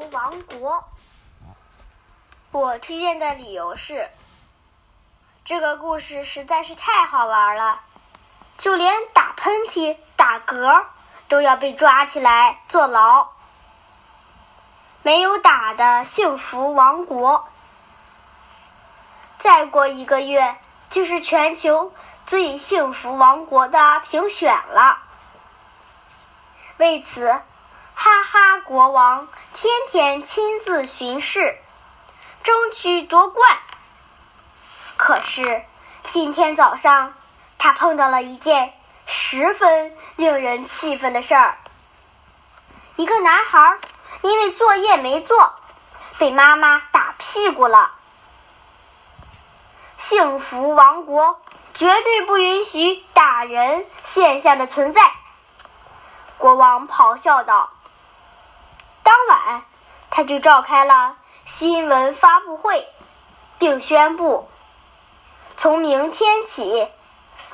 福王国。我推荐的理由是，这个故事实在是太好玩了，就连打喷嚏、打嗝都要被抓起来坐牢。没有打的幸福王国，再过一个月就是全球最幸福王国的评选了。为此，哈哈国王天天亲自巡视。争取夺冠。可是今天早上，他碰到了一件十分令人气愤的事儿：一个男孩因为作业没做，被妈妈打屁股了。幸福王国绝对不允许打人现象的存在！国王咆哮道。当晚，他就召开了。新闻发布会，并宣布：从明天起，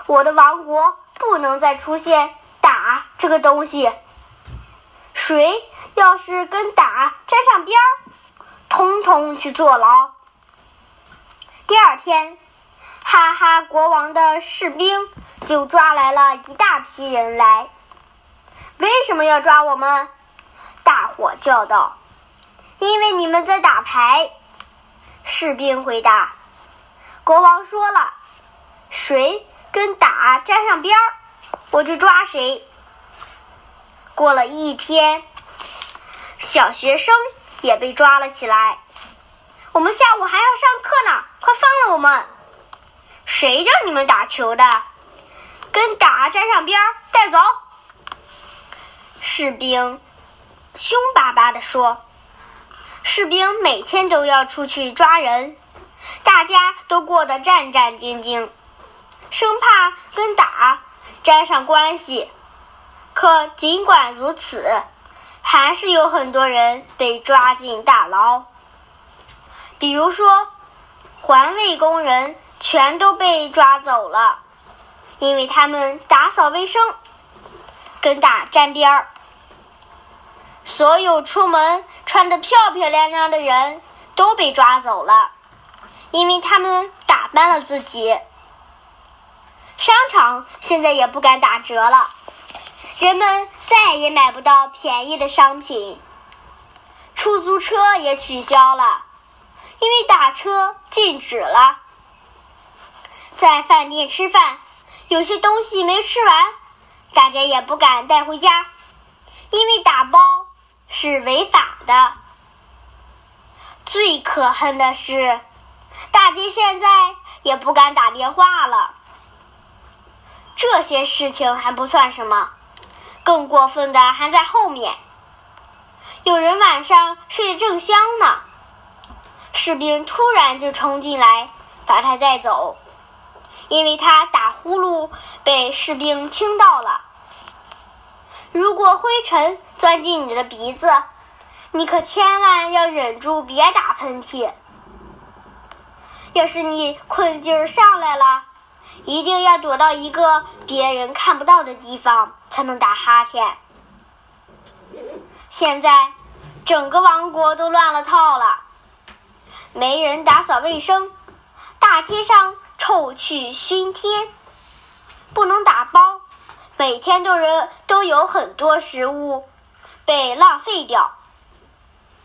我的王国不能再出现打这个东西。谁要是跟打沾上边儿，通通去坐牢。第二天，哈哈国王的士兵就抓来了一大批人来。为什么要抓我们？大伙叫道。因为你们在打牌，士兵回答。国王说了：“谁跟打沾上边儿，我就抓谁。”过了一天，小学生也被抓了起来。我们下午还要上课呢，快放了我们！谁叫你们打球的？跟打沾上边儿，带走！士兵凶巴巴地说。士兵每天都要出去抓人，大家都过得战战兢兢，生怕跟打沾上关系。可尽管如此，还是有很多人被抓进大牢。比如说，环卫工人全都被抓走了，因为他们打扫卫生，跟打沾边儿。所有出门穿得漂漂亮亮的人都被抓走了，因为他们打扮了自己。商场现在也不敢打折了，人们再也买不到便宜的商品。出租车也取消了，因为打车禁止了。在饭店吃饭，有些东西没吃完，大家也不敢带回家，因为打包。是违法的。最可恨的是，大街现在也不敢打电话了。这些事情还不算什么，更过分的还在后面。有人晚上睡得正香呢，士兵突然就冲进来把他带走，因为他打呼噜被士兵听到了。灰尘钻进你的鼻子，你可千万要忍住，别打喷嚏。要是你困劲儿上来了，一定要躲到一个别人看不到的地方，才能打哈欠。现在整个王国都乱了套了，没人打扫卫生，大街上臭气熏天，不能打包。每天都有都有很多食物被浪费掉，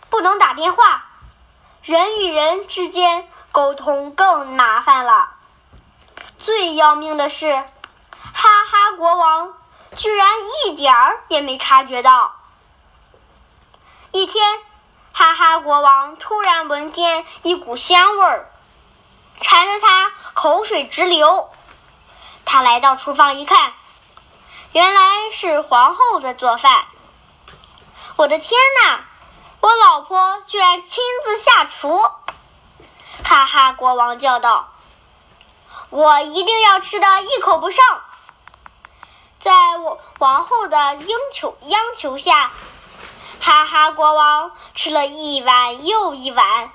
不能打电话，人与人之间沟通更麻烦了。最要命的是，哈哈国王居然一点儿也没察觉到。一天，哈哈国王突然闻见一股香味儿，馋得他口水直流。他来到厨房一看。原来是皇后在做饭。我的天哪！我老婆居然亲自下厨！哈哈，国王叫道：“我一定要吃的一口不剩。”在我王后的央求央求下，哈哈，国王吃了一碗又一碗。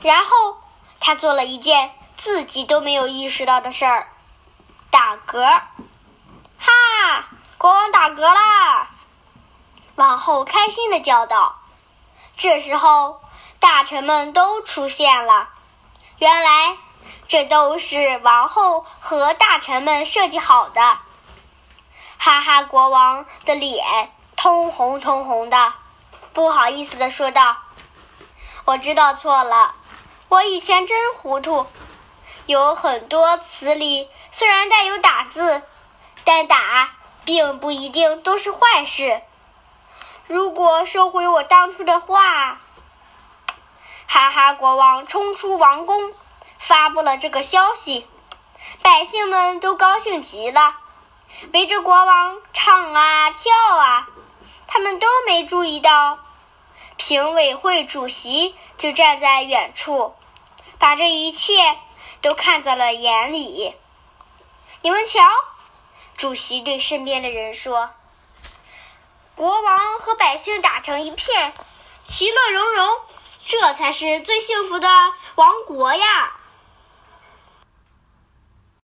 然后他做了一件自己都没有意识到的事儿——打嗝。哈！国王打嗝啦！王后开心的叫道：“这时候，大臣们都出现了。原来，这都是王后和大臣们设计好的。哈哈，国王的脸通红通红的，不好意思的说道：“我知道错了，我以前真糊涂。有很多词里虽然带有打字，但打并不一定都是坏事。如果收回我当初的话……”哈哈，国王冲出王宫，发布了这个消息，百姓们都高兴极了。围着国王唱啊跳啊，他们都没注意到，评委会主席就站在远处，把这一切都看在了眼里。你们瞧，主席对身边的人说：“国王和百姓打成一片，其乐融融，这才是最幸福的王国呀！”